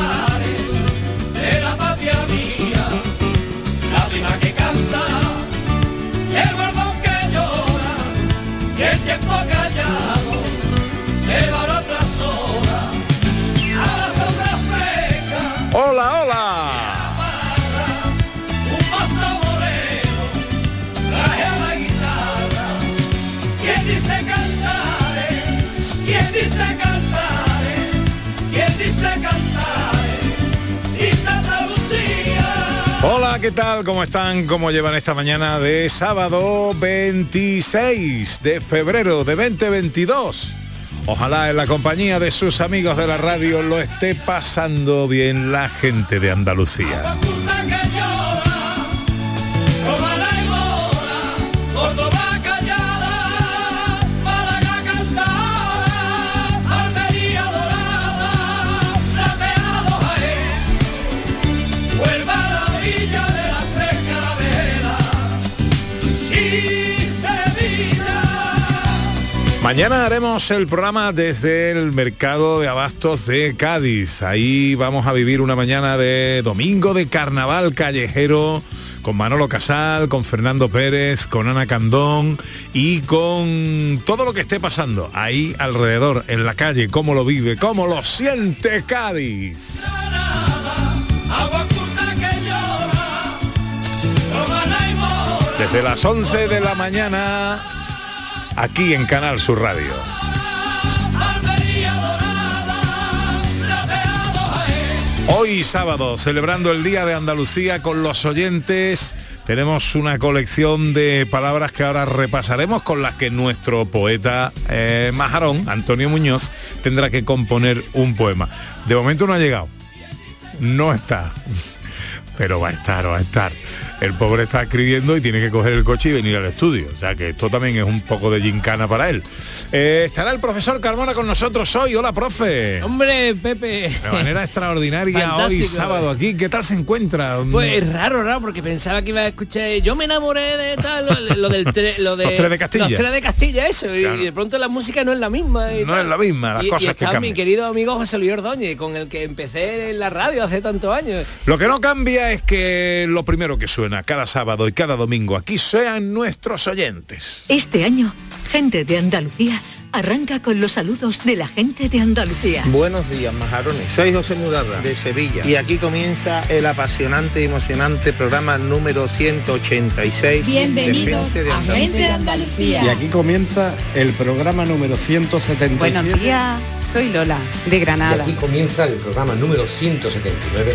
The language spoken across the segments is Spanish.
Yeah. ¿Qué tal? ¿Cómo están? ¿Cómo llevan esta mañana de sábado 26 de febrero de 2022? Ojalá en la compañía de sus amigos de la radio lo esté pasando bien la gente de Andalucía. Mañana haremos el programa desde el mercado de abastos de Cádiz. Ahí vamos a vivir una mañana de domingo de carnaval callejero con Manolo Casal, con Fernando Pérez, con Ana Candón y con todo lo que esté pasando ahí alrededor, en la calle, cómo lo vive, cómo lo siente Cádiz. Desde las 11 de la mañana, aquí en Canal Sur Radio. Hoy sábado, celebrando el Día de Andalucía con los oyentes, tenemos una colección de palabras que ahora repasaremos con las que nuestro poeta eh, majarón, Antonio Muñoz, tendrá que componer un poema. De momento no ha llegado, no está, pero va a estar, va a estar. El pobre está escribiendo y tiene que coger el coche y venir al estudio. O sea que esto también es un poco de gincana para él. Eh, estará el profesor Carmona con nosotros hoy. Hola, profe. Hombre, Pepe. De manera extraordinaria hoy sábado aquí. ¿Qué tal se encuentra? Pues es raro, raro, porque pensaba que iba a escuchar. Yo me enamoré de tal, lo, lo del tre- lo de Los tres de Castilla. Los tres de Castilla, eso. y- Claro. Y de pronto la música no es la misma. y No tal. es la misma, las Y- y cosas que está cambian. mi querido amigo José Luis Ordóñez, con el que empecé en la radio hace tantos años. Lo que no cambia es que lo primero que suena cada sábado y cada domingo aquí sean nuestros oyentes. Este año, gente de Andalucía arranca con los saludos de la gente de Andalucía. Buenos días, majarones. Soy José Mudarra, de Sevilla. Y aquí comienza el apasionante y emocionante programa número 186 Bienvenidos de Gente de a. Gente de Andalucía. Y aquí comienza el programa número 177. Buenos días, soy Lola, de Granada. Aquí comienza el programa número 179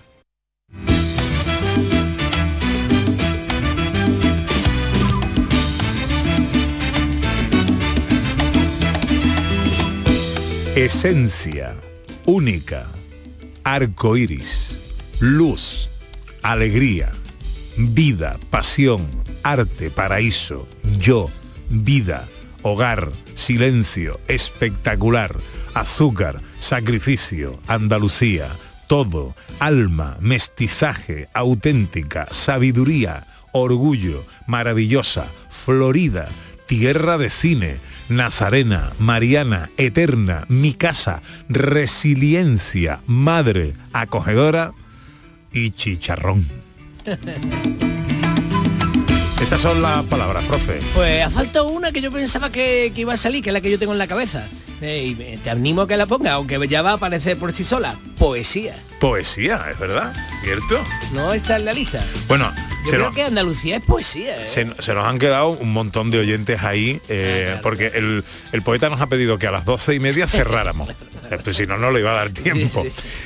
Esencia, única, arco iris, luz, alegría, vida, pasión, arte, paraíso, yo, vida, hogar, silencio, espectacular, azúcar, sacrificio, Andalucía, todo, alma, mestizaje, auténtica, sabiduría, orgullo, maravillosa, Florida, tierra de cine, Nazarena, Mariana, Eterna, mi casa, resiliencia, madre, acogedora y chicharrón. Estas son las palabras, profe. Pues ha faltado una que yo pensaba que, que iba a salir, que es la que yo tengo en la cabeza. Eh, y te animo a que la ponga, aunque ya va a aparecer por sí sola. Poesía. Poesía, es verdad, ¿cierto? No está en la lista. Bueno, Yo creo nos, que Andalucía es poesía. ¿eh? se, se nos han quedado un montón de oyentes ahí, eh, porque el, el poeta nos ha pedido que a las doce y media cerráramos. Si no, no le iba a dar tiempo.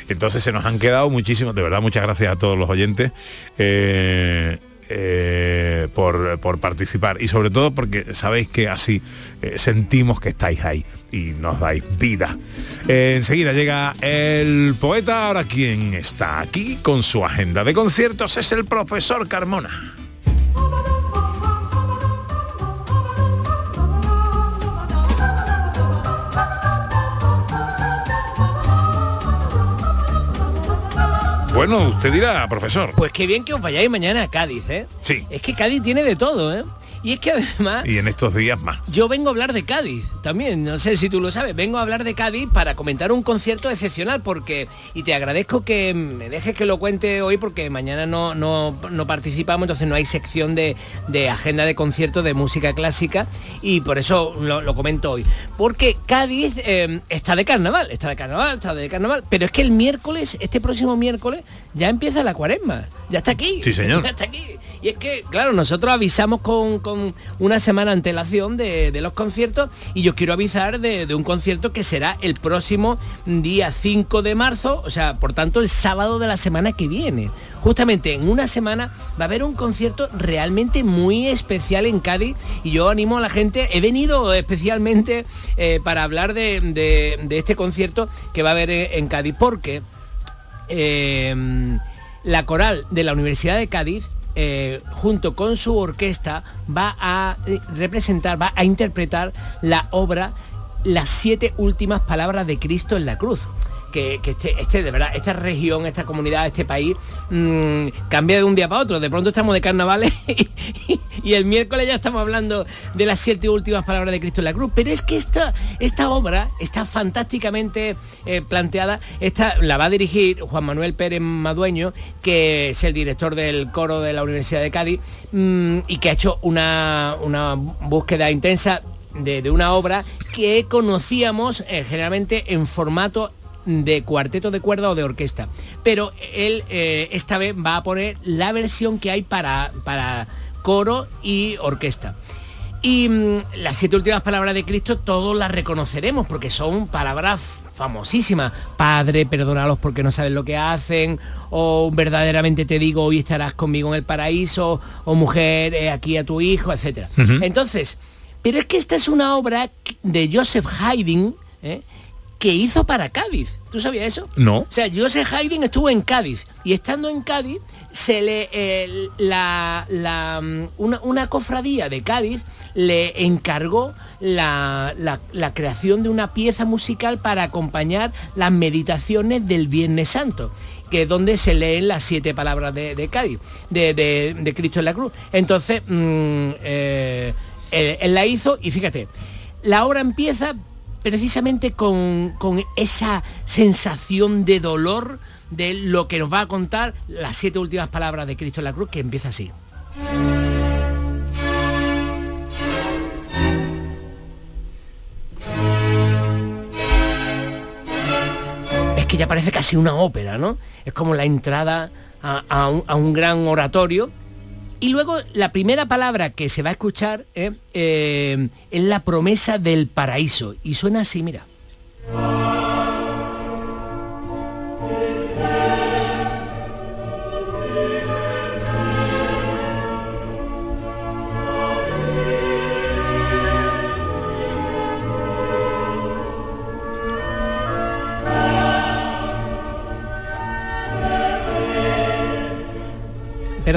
Entonces se nos han quedado muchísimos, de verdad, muchas gracias a todos los oyentes. eh, por, participar y sobre todo porque sabéis que así eh, sentimos que estáis ahí y nos dais vida. Eh, enseguida llega el poeta, ahora quien está aquí con su agenda de conciertos es el profesor Carmona. Bueno, usted dirá, profesor. Pues qué bien que os vayáis mañana a Cádiz, ¿eh? Sí. Es que Cádiz tiene de todo, ¿eh? Y es que además Y en estos días más. yo vengo a hablar de Cádiz también, no sé si tú lo sabes, vengo a hablar de Cádiz para comentar un concierto excepcional porque, y te agradezco que me dejes que lo cuente hoy porque mañana no, no, no participamos, entonces no hay sección de, de agenda de conciertos de música clásica y por eso lo, lo comento hoy. Porque Cádiz eh, está de carnaval, está de carnaval, está de carnaval, pero es que el miércoles, este próximo miércoles, ya empieza la cuaresma, ya está aquí. Sí, señor. Ya está aquí. Y es que, claro, nosotros avisamos con, con una semana antelación de, los conciertos y yo quiero avisar de, un concierto que será el próximo día 5 de marzo, o sea, por tanto el sábado de la semana que viene. Justamente en una semana va a haber un concierto realmente muy especial en Cádiz y yo animo a la gente, he venido especialmente eh, para hablar de, de- este concierto que va a haber en, en Cádiz porque eh, la coral de la Universidad de Cádiz, eh, junto con su orquesta, va a eh, representar, va a interpretar la obra Las siete últimas palabras de Cristo en la cruz. Que, este, este, de verdad, esta región, esta comunidad, este país, mm, cambia de un día para otro. De pronto estamos de carnavales y el miércoles ya estamos hablando de las siete últimas palabras de Cristo en la cruz. Pero es que esta, esta obra está fantásticamente eh, planteada. Esta la va a dirigir Juan Manuel Pérez Madueño, que es el director del coro de la Universidad de Cádiz mm, y que ha hecho una, una búsqueda intensa de, de una obra que conocíamos eh, generalmente en formato de cuarteto de cuerda o de orquesta. Pero él eh, esta vez va a poner la versión que hay para, para coro y orquesta. Y mm, las siete últimas palabras de Cristo todos las reconoceremos porque son palabras famosísimas. Padre, perdónalos porque no saben lo que hacen. O verdaderamente te digo, hoy estarás conmigo en el paraíso. O mujer, he aquí a tu hijo, etc. Entonces, pero es que esta es una obra de Joseph Haydn ¿eh? Que hizo para Cádiz. ¿Tú sabías eso? No. O sea, Joseph Haydn estuvo en Cádiz y estando en Cádiz se le eh, la, la, mm, una, una cofradía de Cádiz le encargó la, la- la creación de una pieza musical para acompañar las meditaciones del Viernes Santo que es donde se leen las siete palabras de, de Cádiz, de, de- de Cristo en la cruz. Entonces, mm, eh, él, él la hizo y fíjate, la obra empieza precisamente con, con esa sensación de dolor de lo que nos va a contar las siete últimas palabras de Cristo en la cruz, que empieza así. Es que ya parece casi una ópera, ¿no? Es como la entrada a, a un, a un gran oratorio. Y luego la primera palabra que se va a escuchar ¿eh? Eh, es la promesa del paraíso. Y suena así, mira.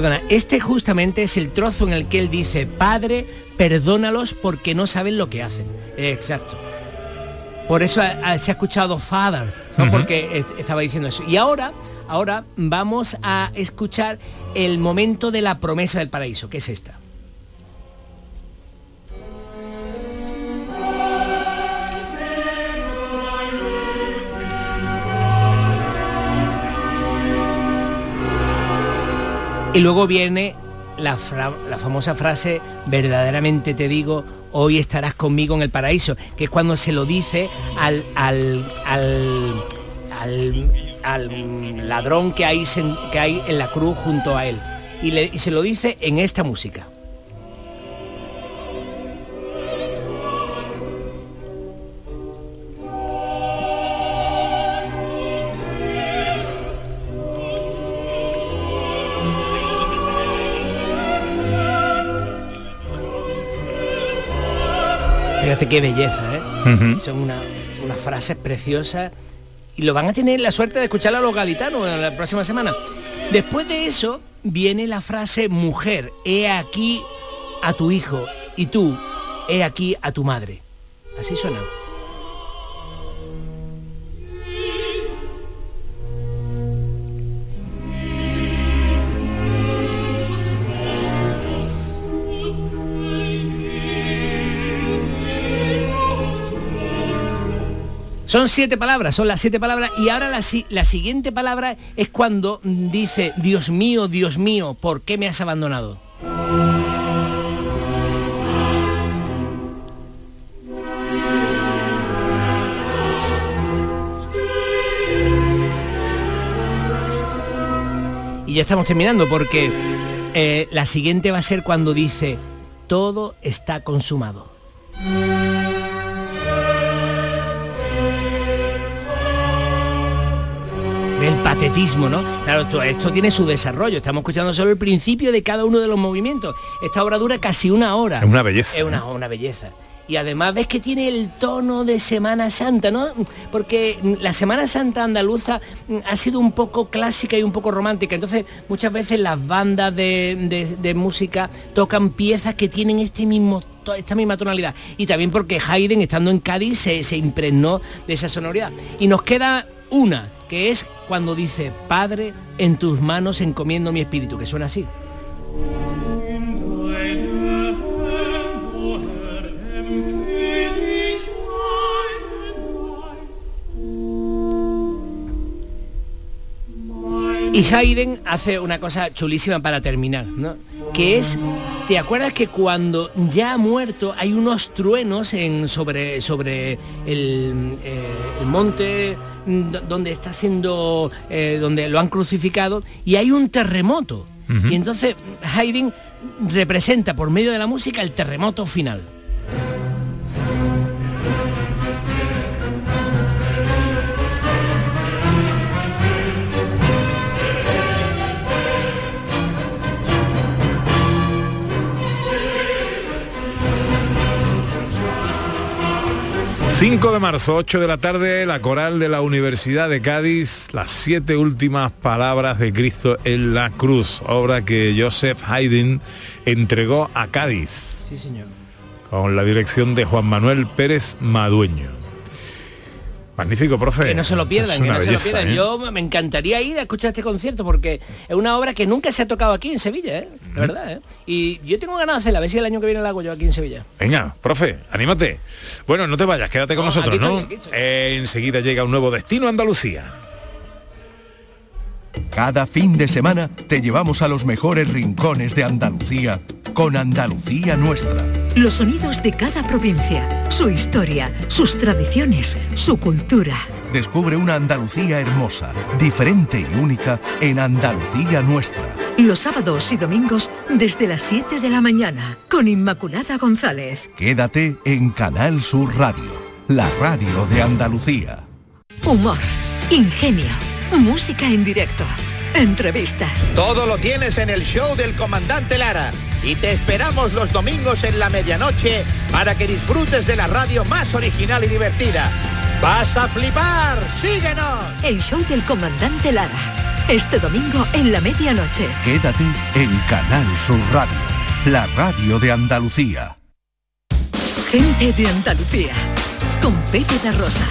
Perdona, este justamente es el trozo en el que él dice, Padre, perdónalos porque no saben lo que hacen. Exacto. Por eso se ha escuchado Father, ¿no? Porque est- estaba diciendo eso. Y ahora, ahora vamos a escuchar el momento de la promesa del paraíso, que es esta. Y luego viene la, famosa frase, verdaderamente te digo, hoy estarás conmigo en el paraíso, que es cuando se lo dice al, ladrón que hay, en la cruz junto a él. Y se lo dice en esta música. Qué belleza, ¿eh? Son una- unas frases preciosas y lo van a tener la suerte de escuchar a los la próxima semana. Después de eso viene la frase mujer, he aquí a tu hijo y tú, he aquí a tu madre. Así suena. Son siete palabras, son las siete palabras y ahora la, si- la siguiente palabra es cuando dice, Dios mío, Dios mío, ¿por qué me has abandonado? Y ya estamos terminando porque eh, la siguiente va a ser cuando dice, todo está consumado. Del patetismo, ¿no? Claro, todo esto tiene su desarrollo. Estamos escuchando solo el principio de cada uno de los movimientos. Esta obra dura casi una hora. Es una belleza, Es una, una belleza. Y además ves que tiene el tono de Semana Santa, ¿no? Porque la Semana Santa andaluza mm, ha sido un poco clásica y un poco romántica. Entonces, muchas veces las bandas de, de- de música tocan piezas que tienen este mismo esta misma tonalidad. Y también porque Haydn, estando en Cádiz, se, se impregnó de esa sonoridad. Y nos queda una, que es cuando dice, Padre, en tus manos encomiendo mi espíritu, que suena así. Y Haydn hace una cosa chulísima para terminar, ¿no? Que es, ¿te acuerdas que cuando ya ha muerto hay unos truenos en, sobre, sobre el, eh, el monte donde está siendo, eh, donde lo han crucificado, y hay un terremoto. Y entonces Haydn representa por medio de la música el terremoto final. ...5 de marzo, 8 de la tarde, la coral de la Universidad de Cádiz, las siete últimas palabras de Cristo en la cruz, obra que Joseph Haydn entregó a Cádiz, Sí, señor. con la dirección de Juan Manuel Pérez Madueño. Magnífico, profe. Que no se lo pierdan, Es que no se lo pierdan. ¿eh? Yo me encantaría ir a escuchar este concierto porque es una obra que nunca se ha tocado aquí en Sevilla, ¿eh? La verdad, ¿eh? Y yo tengo ganas de hacerla, a ver si el año que viene la hago yo aquí en Sevilla. Venga, profe, anímate. Bueno, no te vayas, quédate con No, nosotros, aquí ¿no? estoy, aquí estoy. Eh, enseguida llega un nuevo destino a Andalucía. Cada fin de semana te llevamos a los mejores rincones de Andalucía con Andalucía Nuestra. Los sonidos de cada provincia, su historia, sus tradiciones, su cultura. Descubre una Andalucía hermosa, diferente y única en Andalucía Nuestra. Los sábados y domingos desde las 7 de la mañana con Inmaculada González. Quédate en Canal Sur Radio, la radio de Andalucía. Humor, ingenio, música en directo, entrevistas. Todo lo tienes en el show del comandante Lara. Y te esperamos los domingos en la medianoche para que disfrutes de la radio más original y divertida. ¡Vas a flipar! ¡Síguenos! El show del comandante Lara. Este domingo en la medianoche. Quédate en Canal Sur Radio, la radio de Andalucía. Gente de Andalucía. Con Pepe da Rosa.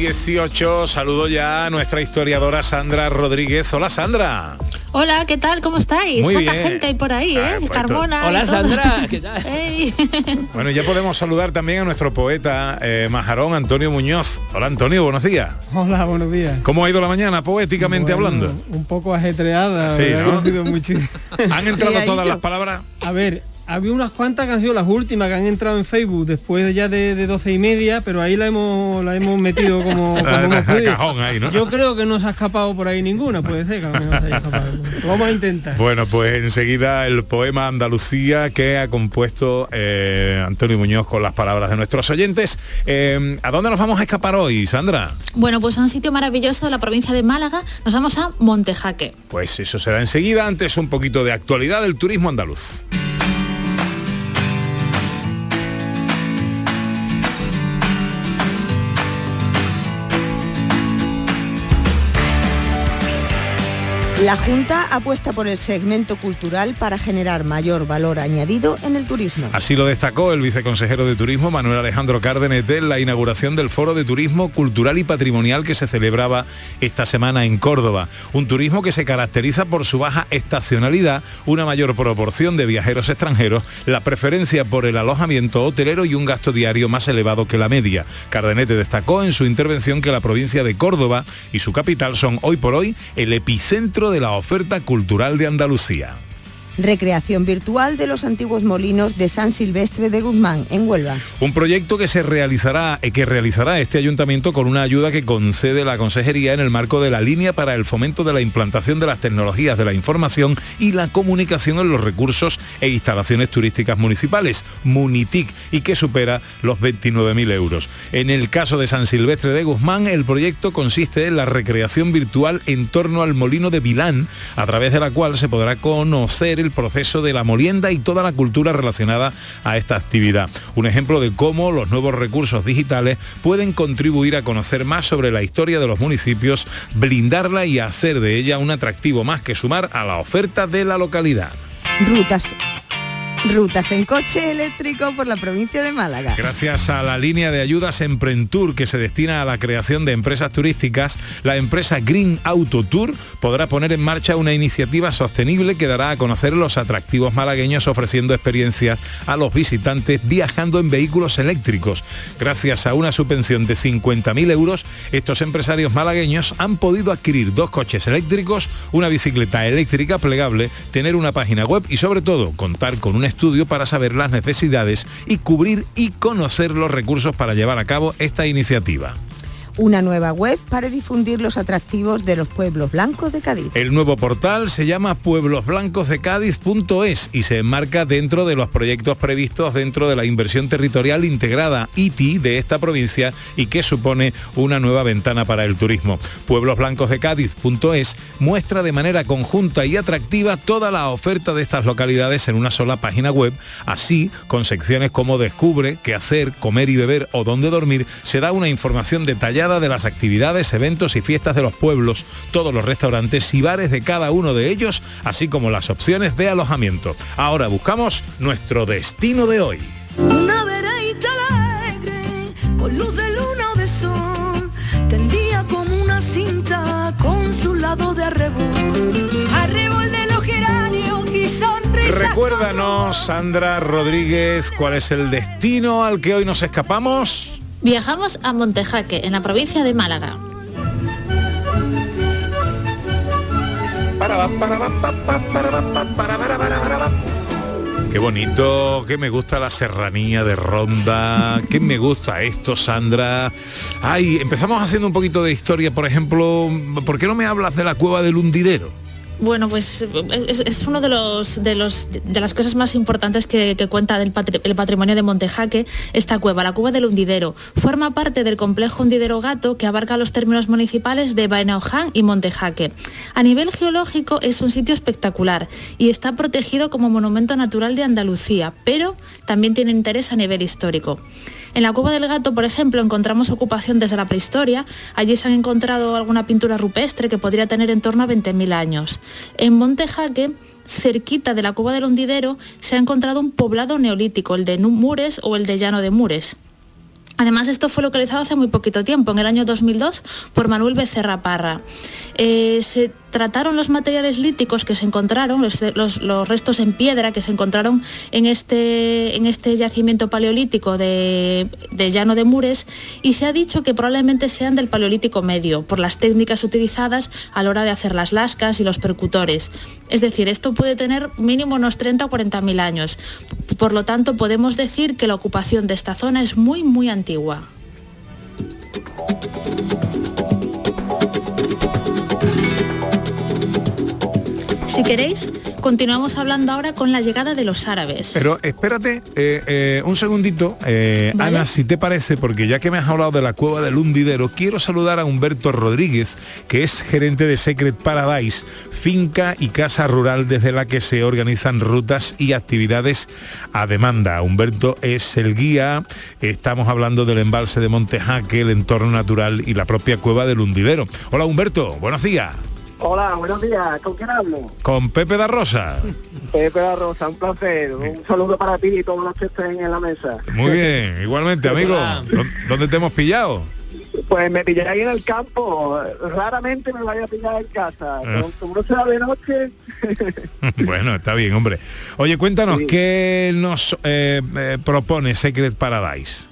18, saludo ya a nuestra historiadora Sandra Rodríguez. Hola Sandra. Hola, ¿qué tal? ¿Cómo estáis? Muy ¿Cuánta bien. gente hay por ahí, eh? pues Carmona. Hola, y todo. Sandra, ¿qué tal? Ey. Bueno, ya podemos saludar también a nuestro poeta eh, majarón Antonio Muñoz. Hola Antonio, buenos días. Hola, buenos días. ¿Cómo ha ido la mañana poéticamente Bueno, hablando? Un poco ajetreada. Sí. ¿no? Ha sido muchísimo. ¿Han entrado todas las palabras? A ver, había unas cuantas que han sido las últimas que han entrado en Facebook después ya de, de 12 y media, pero ahí la hemos, la hemos metido como, como hemos a podido. cajón ahí, ¿no? Yo creo que no se ha escapado por ahí ninguna, puede ser que a lo mejor se haya escapado. Lo vamos a intentar. Bueno, pues enseguida el poema Andalucía que ha compuesto eh, Antonio Muñoz con las palabras de nuestros oyentes. Eh, ¿A dónde nos vamos a escapar hoy, Sandra? Bueno, pues a un sitio maravilloso de la provincia de Málaga. Nos vamos a Montejaque. Pues eso será enseguida, antes un poquito de actualidad del turismo andaluz. La Junta apuesta por el segmento cultural para generar mayor valor añadido en el turismo. Así lo destacó el viceconsejero de Turismo Manuel Alejandro Cárdenet en la inauguración del Foro de Turismo Cultural y Patrimonial que se celebraba esta semana en Córdoba. Un turismo que se caracteriza por su baja estacionalidad, una mayor proporción de viajeros extranjeros, la preferencia por el alojamiento hotelero y un gasto diario más elevado que la media. Cardenete destacó en su intervención que la provincia de Córdoba y su capital son hoy por hoy el epicentro de la oferta cultural de Andalucía. Recreación virtual de los antiguos molinos de San Silvestre de Guzmán, en Huelva. Un proyecto que se realizará, eh, que realizará este ayuntamiento con una ayuda que concede la Consejería en el marco de la línea para el fomento de la implantación de las tecnologías de la información y la comunicación en los recursos e instalaciones turísticas municipales, Munitic, y que supera los 29.000 euros. En el caso de San Silvestre de Guzmán, el proyecto consiste en la recreación virtual en torno al molino de Vilán, a través de la cual se podrá conocer el proceso de la molienda y toda la cultura relacionada a esta actividad. Un ejemplo de cómo los nuevos recursos digitales pueden contribuir a conocer más sobre la historia de los municipios, blindarla y hacer de ella un atractivo más que sumar a la oferta de la localidad. Rutas. Rutas en coche eléctrico por la provincia de Málaga. Gracias a la línea de ayudas Emprentour que se destina a la creación de empresas turísticas, la empresa Green Auto Tour podrá poner en marcha una iniciativa sostenible que dará a conocer los atractivos malagueños ofreciendo experiencias a los visitantes viajando en vehículos eléctricos. Gracias a una subvención de 50.000 euros, estos empresarios malagueños han podido adquirir dos coches eléctricos, una bicicleta eléctrica plegable, tener una página web y sobre todo contar con un estudio para saber las necesidades y cubrir y conocer los recursos para llevar a cabo esta iniciativa. Una nueva web para difundir los atractivos de los pueblos blancos de Cádiz. El nuevo portal se llama pueblosblancosdecádiz.es y se enmarca dentro de los proyectos previstos dentro de la inversión territorial integrada ITI de esta provincia y que supone una nueva ventana para el turismo. Pueblosblancosdecádiz.es muestra de manera conjunta y atractiva toda la oferta de estas localidades en una sola página web, así con secciones como descubre, qué hacer, comer y beber o dónde dormir, se da una información detallada de las actividades, eventos y fiestas de los pueblos, todos los restaurantes y bares de cada uno de ellos, así como las opciones de alojamiento. Ahora buscamos nuestro destino de hoy. Una vereita alegre, con luz de luna o de sol, tendía como una cinta con su lado de arrebol. Arrebol de los geranios y sonrisas. Recuérdanos, Sandra Rodríguez, cuál es el destino al que hoy nos escapamos. Viajamos a Montejaque, en la provincia de Málaga. Qué bonito, que me gusta la serranía de Ronda, que me gusta esto, Sandra. Ay, empezamos haciendo un poquito de historia, por ejemplo, ¿por qué no me hablas de la cueva del hundidero? Bueno, pues es, es uno de los de los de las cosas más importantes que, cuenta del el patrimonio de Montejaque, esta cueva, la cueva del hundidero. Forma parte del complejo hundidero gato que abarca los términos municipales de Baenaoján y Montejaque. A nivel geológico es un sitio espectacular y está protegido como monumento natural de Andalucía, pero también tiene interés a nivel histórico. En la Cueva del Gato, por ejemplo, encontramos ocupación desde la prehistoria. Allí se han encontrado alguna pintura rupestre que podría tener en torno a 20.000 años. En Montejaque, cerquita de la Cueva del Hundidero, se ha encontrado un poblado neolítico, el de Mures o el de Llano de Mures. Además, esto fue localizado hace muy poquito tiempo, en el año 2002, por Manuel Becerra Parra. Eh, trataron los materiales líticos que se encontraron, los, restos en piedra que se encontraron en este, en este yacimiento paleolítico de, de Llano de Mures y se ha dicho que probablemente sean del paleolítico medio por las técnicas utilizadas a la hora de hacer las lascas y los percutores. Es decir, esto puede tener mínimo unos 30 o 40 mil años. Por lo tanto, podemos decir que la ocupación de esta zona es muy, muy antigua. Si queréis, continuamos hablando ahora con la llegada de los árabes. Pero espérate eh, eh, un segundito, eh, Vale. Ana, si te parece, porque ya que me has hablado de la cueva del hundidero, quiero saludar a Humberto Rodríguez, que es gerente de Secret Paradise, finca y casa rural desde la que se organizan rutas y actividades a demanda. Humberto es el guía, estamos hablando del embalse de Montejaque, el entorno natural y la propia cueva del hundidero. Hola Humberto, buenos días. Hola, buenos días. ¿Con quién hablo? Con Pepe da Rosa. Pepe da Rosa, un placer. Un saludo para ti y todos los que estén en la mesa. Muy bien, igualmente, amigo. ¿Dó- ¿Dónde te hemos pillado? Pues me pilláis ahí en el campo. Raramente me vaya a pillar en casa. Ah. Pero como no sea de noche, bueno, está bien, hombre. Oye, cuéntanos, Sí. ¿qué nos eh, eh, propone Secret Paradise?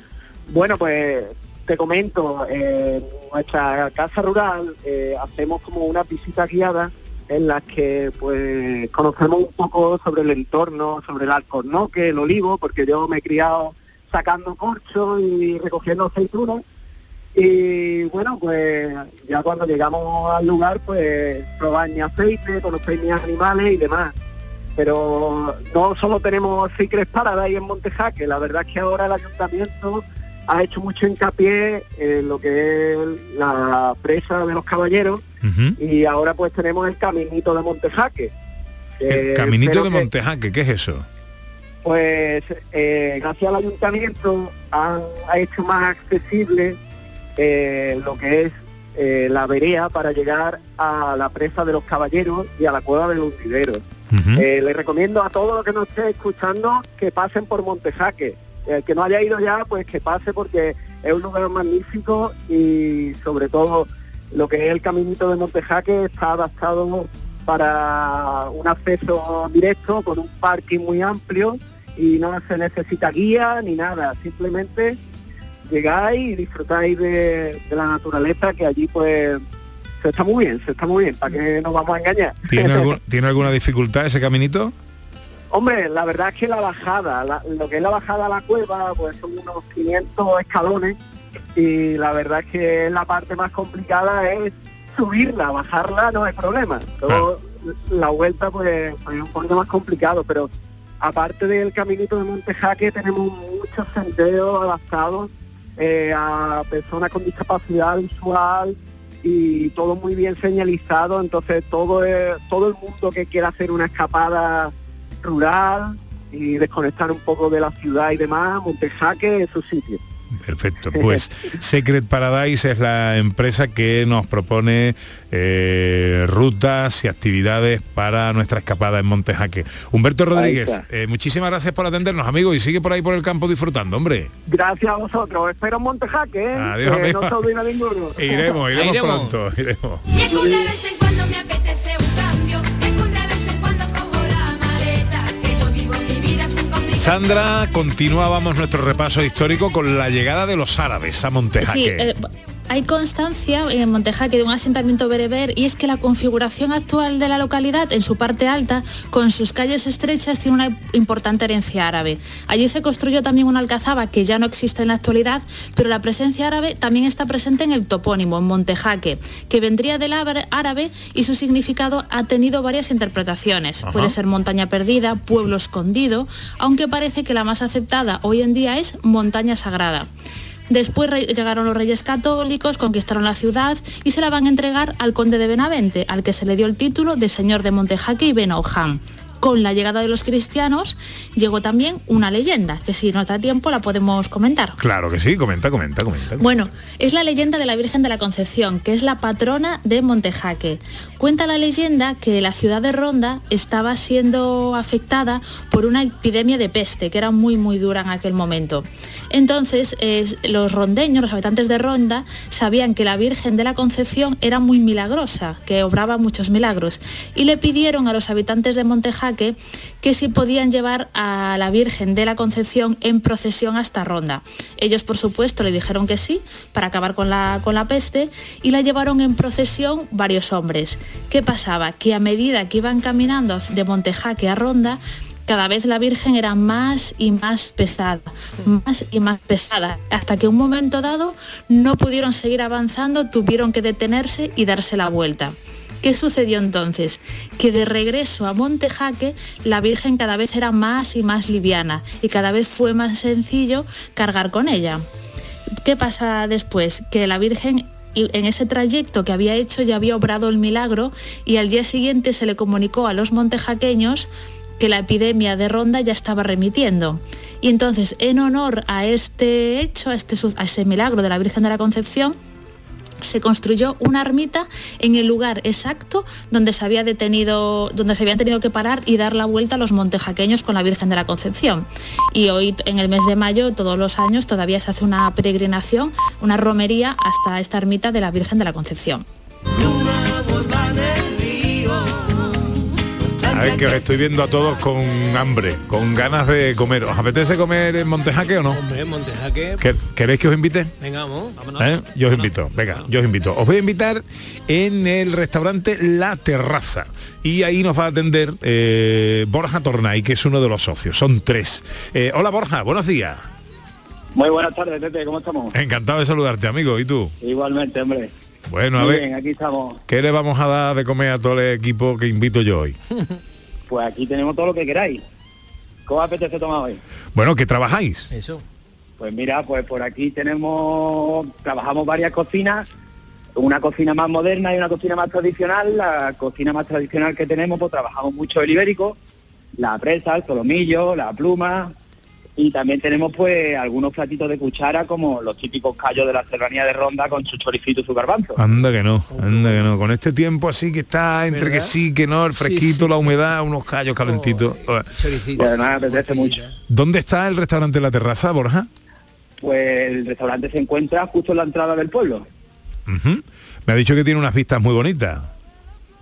bueno, pues te comento. En nuestra casa rural eh, hacemos como una visita guiada en las que pues conocemos un poco sobre el entorno, sobre el alcornoque, el olivo, porque yo me he criado sacando corcho y recogiendo aceitunas. Y bueno, pues ya cuando llegamos al lugar, pues probar mi aceite, conocer mis animales y demás. Pero no solo tenemos Secret Paradise en Montejaque, la verdad es que ahora el ayuntamiento ha hecho mucho hincapié en lo que es la presa de los caballeros y ahora pues tenemos el caminito de Montejaque. El Eh, Caminito de que- Montejaque, ¿qué es eso? pues eh, gracias al ayuntamiento han ha hecho más accesible eh, lo que es eh, la vereda para llegar a la presa de los caballeros y a la cueva del hundidero. Eh, les recomiendo a todos los que nos esté escuchando que pasen por Montejaque. El que no haya ido ya, pues que pase porque es un lugar magnífico y sobre todo lo que es el caminito de Montejaque está adaptado para un acceso directo con un parking muy amplio y no se necesita guía ni nada, simplemente llegáis y disfrutáis de, de la naturaleza que allí pues se está muy bien, se está muy bien, para que nos vamos a engañar. ¿Tiene, algún- ¿Tiene alguna dificultad ese caminito? Hombre, la verdad es que la bajada, la- lo que es la bajada a la cueva, pues son unos 500 escalones y la verdad es que la parte más complicada es subirla, bajarla no es problema. La vuelta pues, pues, es un poquito más complicado, pero aparte del caminito de Montejaque tenemos muchos senderos adaptados eh, a personas con discapacidad visual y todo muy bien señalizado, entonces todo es- todo el mundo que quiera hacer una escapada rural y desconectar un poco de la ciudad y demás, Montejaque es su sitio. Perfecto. Pues Secret Paradise es la empresa que nos propone eh, rutas y actividades para nuestra escapada en Montejaque. Humberto Rodríguez, eh, muchísimas gracias por atendernos, amigo, y sigue por ahí por el campo disfrutando, hombre. Gracias a vosotros, espero en Montejaque, ¿eh? Adiós, Que amigo. no se olvida ninguno. Iremos, iremos, pronto, iremos. Sandra, continuábamos nuestro repaso histórico con la llegada de los árabes a Montejaque. Eh, hay constancia en Montejaque de un asentamiento bereber y es que la configuración actual de la localidad en su parte alta, con sus calles estrechas, tiene una importante herencia árabe. Allí se construyó también una alcazaba que ya no existe en la actualidad, pero la presencia árabe también está presente en el topónimo, en Montejaque, que vendría del árabe- y su significado ha tenido varias interpretaciones. Ajá. Puede ser montaña perdida, pueblo escondido, aunque parece que la más aceptada hoy en día es montaña sagrada. Después llegaron los reyes católicos, conquistaron la ciudad y se la van a entregar al conde de Benavente, al que se le dio el título de señor de Montejaque y Benojam. Con la llegada de los cristianos llegó también una leyenda, que si nos da tiempo la podemos comentar. Claro que sí, comenta, comenta, comenta. Bueno, es la leyenda de la Virgen de la Concepción, que es la patrona de Montejaque. Cuenta la leyenda que la ciudad de Ronda estaba siendo afectada por una epidemia de peste, que era muy muy dura en aquel momento. Entonces, es- los rondeños, los habitantes de Ronda, sabían que la Virgen de la Concepción era muy milagrosa, que obraba muchos milagros, y le pidieron a los habitantes de Montejaque que si podían llevar a la Virgen de la Concepción en procesión hasta Ronda. Ellos, por supuesto, le dijeron que sí, para acabar con la, con la peste, y la llevaron en procesión varios hombres. ¿Qué pasaba? Que a medida que iban caminando de Montejaque a Ronda, cada vez la Virgen era más y más pesada, más y más pesada, hasta que un momento dado no pudieron seguir avanzando, tuvieron que detenerse y darse la vuelta. ¿Qué sucedió entonces? Que de regreso a Montejaque la Virgen cada vez era más y más liviana y cada vez fue más sencillo cargar con ella. ¿Qué pasa después? Que la Virgen en ese trayecto que había hecho ya había obrado el milagro y al día siguiente se le comunicó a los montejaqueños que la epidemia de Ronda ya estaba remitiendo. Y entonces, en honor a este hecho, a, este, a ese milagro de la Virgen de la Concepción, se construyó una ermita en el lugar exacto donde se había detenido, donde se habían tenido que parar y dar la vuelta a los montejaqueños con la Virgen de la Concepción. Y hoy, en el mes de mayo, todos los años, todavía se hace una peregrinación, una romería hasta esta ermita de la Virgen de la Concepción. A ver, que os estoy viendo a todos con hambre, con ganas de comer. ¿Os apetece comer en Montejaque o no? Hombre, Montejaque. ¿Quer- ¿Queréis que os invite? Venga, vamos, vámonos. ¿Eh? Yo os invito, venga, yo os invito. Os voy a invitar en el restaurante La Terraza. Y ahí nos va a atender eh, Borja Tornay, que es uno de los socios. Son tres. Eh, hola Borja, buenos días. Muy buenas tardes, Pepe, ¿cómo estamos? Encantado de saludarte, amigo. ¿Y tú? Igualmente, hombre. Bueno, a Muy ver, bien, aquí estamos. ¿qué le vamos a dar de comer a todo el equipo que invito yo hoy? Pues aquí tenemos todo lo que queráis. ¿Cómo apetece tomar hoy? Bueno, ¿qué trabajáis? Eso. Pues mira, pues por aquí tenemos, trabajamos varias cocinas, una cocina más moderna y una cocina más tradicional. La cocina más tradicional que tenemos, pues trabajamos mucho el ibérico, la presa, el solomillo, la pluma, y también tenemos pues algunos platitos de cuchara como los típicos callos de la serranía de Ronda con su choricito y su garbanzo. Anda que no, anda que no. Con este tiempo así que está entre que sí, que no, el fresquito, sí. la humedad, unos callos calentitos. Y además apetece mucho. ¿Dónde está el restaurante La Terraza, Borja? Pues el restaurante se encuentra justo en la entrada del pueblo. Me ha dicho que tiene unas vistas muy bonitas.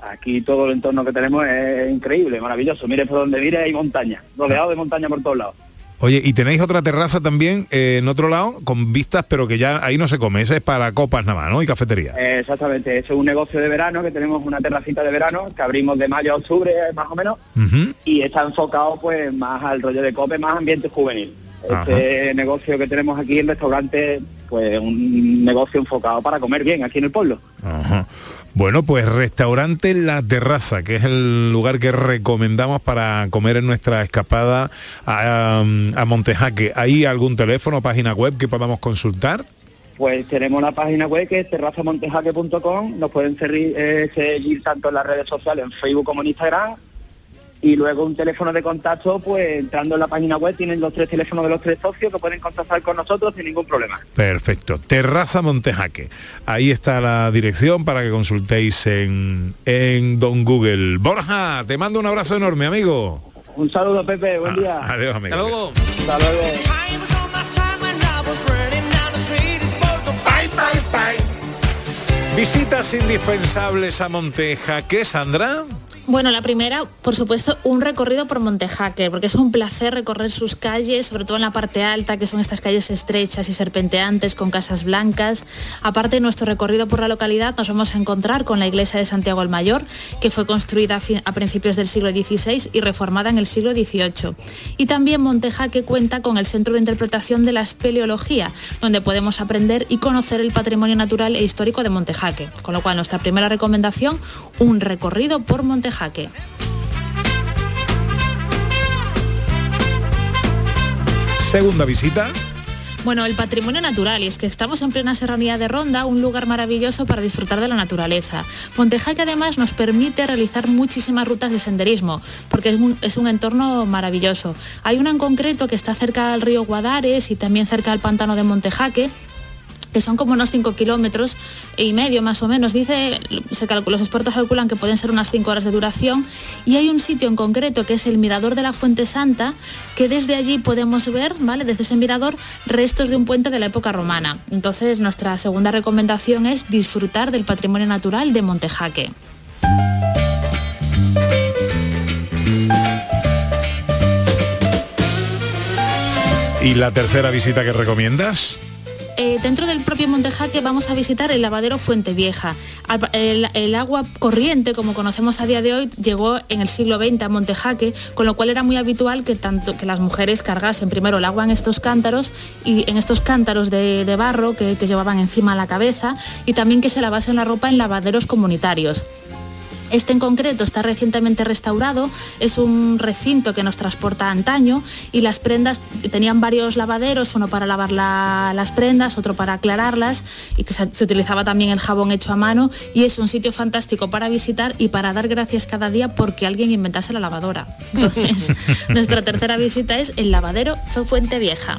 Aquí todo el entorno que tenemos es increíble, maravilloso. Mire por donde mire hay montaña, rodeado de montaña por todos lados. Oye, y tenéis otra terraza también eh, en otro lado con vistas, pero que ya ahí no se come, esa es para copas nada más, ¿no? Y cafetería. Eh, exactamente, eso es un negocio de verano, que tenemos una terracita de verano, que abrimos de mayo a octubre más o menos, y está enfocado pues más al rollo de cope, más ambiente juvenil. Este negocio que tenemos aquí, el restaurante, pues un negocio enfocado para comer bien aquí en el pueblo. Ajá. Bueno, pues restaurante La Terraza, que es el lugar que recomendamos para comer en nuestra escapada a, a Montejaque. ¿Hay algún teléfono, página web que podamos consultar? Pues tenemos la página web que es terrazamontejaque.com, nos pueden eh, seguir tanto en las redes sociales, en Facebook como en Instagram, y luego un teléfono de contacto, pues entrando en la página web tienen los tres teléfonos de los tres socios que pueden contactar con nosotros sin ningún problema. Perfecto. Terraza Montejaque. Ahí está la dirección para que consultéis en, en Don Google. Borja, te mando un abrazo enorme, amigo. Un saludo, Pepe, buen día. Adiós, amigos. Hasta luego. Hasta luego. Visitas indispensables a Montejaque, Sandra. Bueno, la primera, por supuesto, un recorrido por Montejaque, porque es un placer recorrer sus calles, sobre todo en la parte alta, que son estas calles estrechas y serpenteantes con casas blancas. Aparte de nuestro recorrido por la localidad, nos vamos a encontrar con la iglesia de Santiago el Mayor, que fue construida a, principios del siglo XVI y reformada en el siglo XVIII. Y también Montejaque cuenta con el Centro de Interpretación de la Espeleología, donde podemos aprender y conocer el patrimonio natural e histórico de Montejaque. Con lo cual, nuestra primera recomendación, un recorrido por Montejaque. Segunda visita. Bueno, el patrimonio natural, y es que estamos en plena serranía de Ronda, un lugar maravilloso para disfrutar de la naturaleza. Montejaque además nos permite realizar muchísimas rutas de senderismo, porque es un, es un entorno maravilloso. Hay una en concreto que está cerca del río Guadares y también cerca del pantano de Montejaque, que son como unos 5 kilómetros y medio más o menos. Dice, se los expertos calculan que pueden ser unas 5 horas de duración. Y hay un sitio en concreto que es el Mirador de la Fuente Santa, que desde allí podemos ver, ¿vale? Desde ese mirador, restos de un puente de la época romana. Entonces, nuestra segunda recomendación es disfrutar del patrimonio natural de Montejaque. ¿Y la tercera visita que recomiendas? Eh, dentro del propio Montejaque vamos a visitar el lavadero Fuente Vieja. El, agua corriente, como conocemos a día de hoy, llegó en el siglo XX a Montejaque, con lo cual era muy habitual que, tanto, que las mujeres cargasen primero el agua en estos cántaros y en estos cántaros de, de barro que, que llevaban encima la cabeza y también que se lavasen la ropa en lavaderos comunitarios. Este en concreto está recientemente restaurado, es un recinto que nos transporta a antaño y las prendas tenían varios lavaderos, uno para lavar la- las prendas, otro para aclararlas y que se, se utilizaba también el jabón hecho a mano y es un sitio fantástico para visitar y para dar gracias cada día porque alguien inventase la lavadora. Entonces, nuestra tercera visita es el lavadero Fuente Vieja.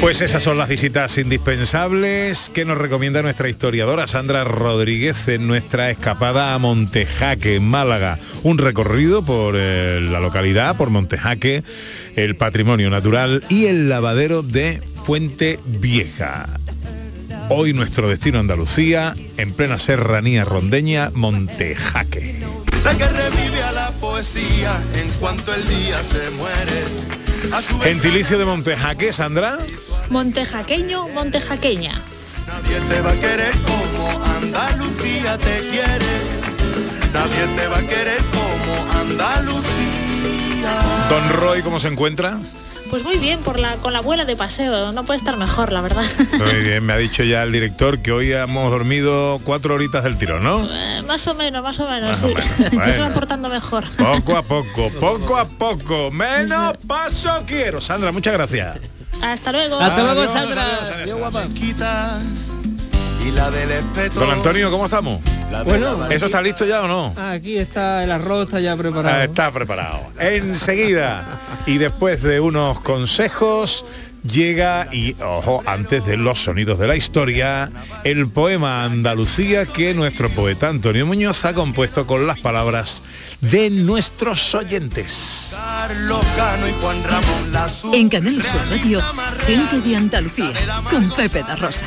Pues esas son las visitas indispensables que nos recomienda nuestra historiadora Sandra Rodríguez en nuestra escapada a Montejaque, en Málaga. Un recorrido por eh, la localidad, por Montejaque, el patrimonio natural y el lavadero de Fuente Vieja. Hoy nuestro destino Andalucía, en plena serranía rondeña, Montejaque. La que revive a la poesía en cuanto el día se muere. Gentilicio de Montejaque, Sandra. Montejaqueño, Montejaqueña. nadie te va a querer como Andalucía te quiere. Nadie te va a querer como Andalucía. Don Roy, ¿cómo se encuentra? Pues muy bien, por la, con la abuela de paseo, no puede estar mejor, la verdad. Muy bien, me ha dicho ya el director que hoy hemos dormido cuatro horitas del tiro, ¿no? Eh, más o menos, más o menos, Más o sí. menos, se bueno. va portando mejor. Poco a poco, poco a poco, menos paso quiero. Sandra, muchas gracias. Hasta luego. Hasta luego, Adiós, Sandra. adiós, adiós, Adiós, guapa. Quita y la del espeto. Don Antonio, ¿cómo estamos? Bueno, ¿Eso está listo ya o no? Aquí está el arroz, está ya preparado. Ah, está preparado. Enseguida. Y después de unos consejos, llega, y ojo, antes de los sonidos de la historia, el poema Andalucía que nuestro poeta Antonio Muñoz ha compuesto con las palabras de nuestros oyentes. Carlos Cano y Juan Ramón la su- En Canal Sur Radio, gente de Andalucía, con Pepe da Rosa.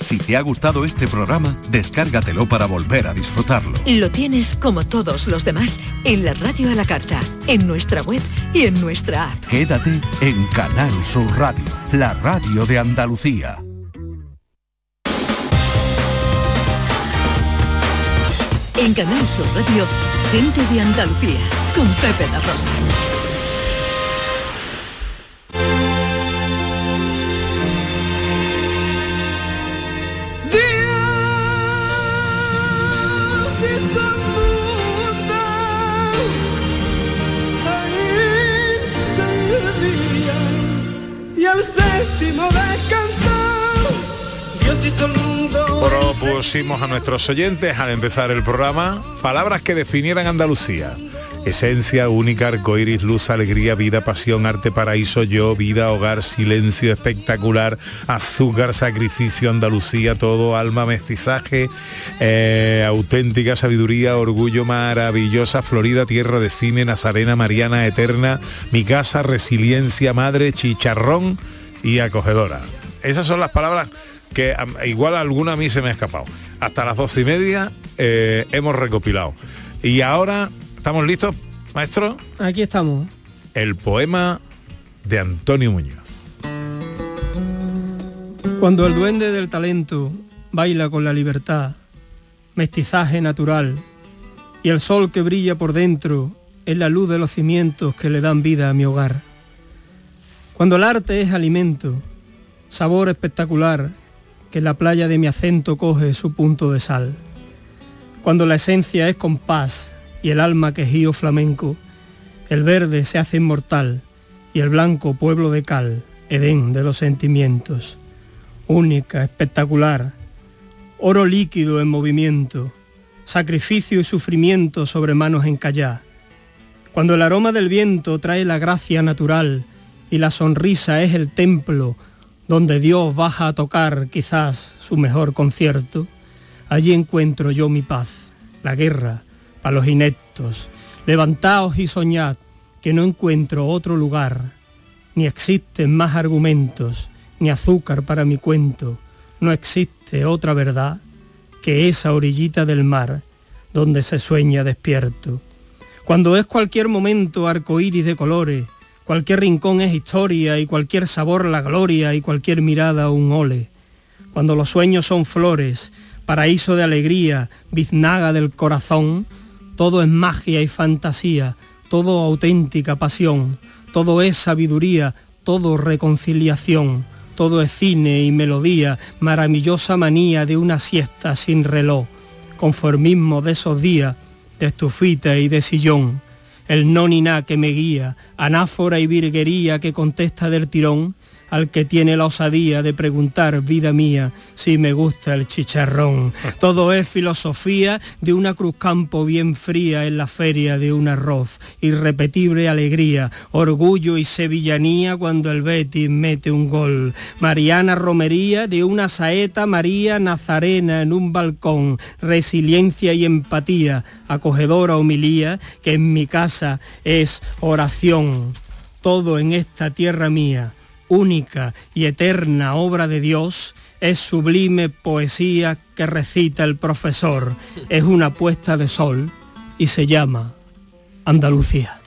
Si te ha gustado este programa, descárgatelo para volver a disfrutarlo. Lo tienes como todos los demás en la radio a la carta, en nuestra web y en nuestra app. Quédate en Canal Sur Radio, la radio de Andalucía. En Canal Sur Radio, gente de Andalucía, con Pepe da Rosa. Propusimos a nuestros oyentes al empezar el programa palabras que definieran Andalucía. Esencia única, arcoiris, luz, alegría, vida, pasión, arte, paraíso, yo, vida, hogar, silencio, espectacular, azúcar, sacrificio, Andalucía, todo, alma, mestizaje, eh, auténtica sabiduría, orgullo, maravillosa, Florida, tierra de cine, Nazarena, Mariana, eterna, mi casa, resiliencia, madre, chicharrón y acogedora. Esas son las palabras que igual alguna a mí se me ha escapado. Hasta las doce y media eh, hemos recopilado. Y ahora, ¿estamos listos, maestro? Aquí estamos. El poema de Antonio Muñoz. Cuando el duende del talento baila con la libertad, mestizaje natural, y el sol que brilla por dentro es la luz de los cimientos que le dan vida a mi hogar. Cuando el arte es alimento, sabor espectacular, que la playa de mi acento coge su punto de sal. Cuando la esencia es compás y el alma quejío flamenco, el verde se hace inmortal y el blanco pueblo de cal, Edén de los sentimientos. Única, espectacular, oro líquido en movimiento, sacrificio y sufrimiento sobre manos en callá. Cuando el aroma del viento trae la gracia natural y la sonrisa es el templo donde Dios baja a tocar quizás su mejor concierto, allí encuentro yo mi paz, la guerra, para los ineptos. Levantaos y soñad que no encuentro otro lugar, ni existen más argumentos, ni azúcar para mi cuento, no existe otra verdad que esa orillita del mar donde se sueña despierto. Cuando es cualquier momento arcoíris de colores, cualquier rincón es historia y cualquier sabor la gloria y cualquier mirada un ole. Cuando los sueños son flores, paraíso de alegría, biznaga del corazón, todo es magia y fantasía, todo auténtica pasión, todo es sabiduría, todo reconciliación, todo es cine y melodía, maravillosa manía de una siesta sin reloj, conformismo de esos días, de estufita y de sillón, el no ni na que me guía, anáfora y virguería que contesta del tirón, al que tiene la osadía de preguntar, vida mía, si me gusta el chicharrón. Todo es filosofía de una cruz campo bien fría en la feria de un arroz, irrepetible alegría, orgullo y sevillanía cuando el Betis mete un gol. Mariana romería de una saeta María Nazarena en un balcón, resiliencia y empatía, acogedora homilía que en mi casa es oración. Todo en esta tierra mía única y eterna obra de Dios, es sublime poesía que recita el profesor. Es una puesta de sol y se llama Andalucía.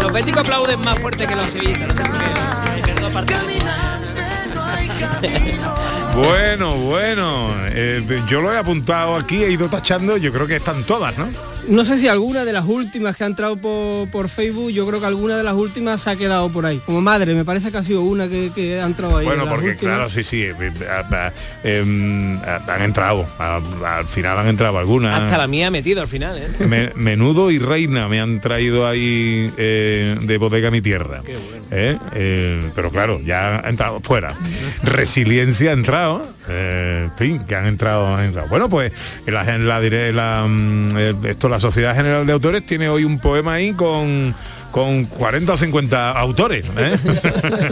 Los béticos aplauden más fuerte que los sevillistas, no sé por qué. Bueno, bueno, eh, yo lo he apuntado aquí, he ido tachando, yo creo que están todas, ¿no? No sé si alguna de las últimas que ha entrado por, por Facebook, yo creo que alguna de las últimas se ha quedado por ahí. Como madre, me parece que ha sido una que, que ha entrado ahí. Bueno, porque últimas. claro, sí, sí, eh, eh, eh, eh, han entrado, a- al final han entrado algunas. Hasta la mía ha metido al final, ¿eh? Me- menudo y reina me han traído ahí eh, de bodega mi tierra. ¿Eh? Eh, pero claro, ya ha entrado fuera. Resiliencia ha entrado. Eh, en fin, que han entrado, han entrado. Bueno, pues en la, la, la, mm, eh, esto, la Sociedad General de Autores tiene hoy un poema ahí con con 40 o 50 autores. ¿eh?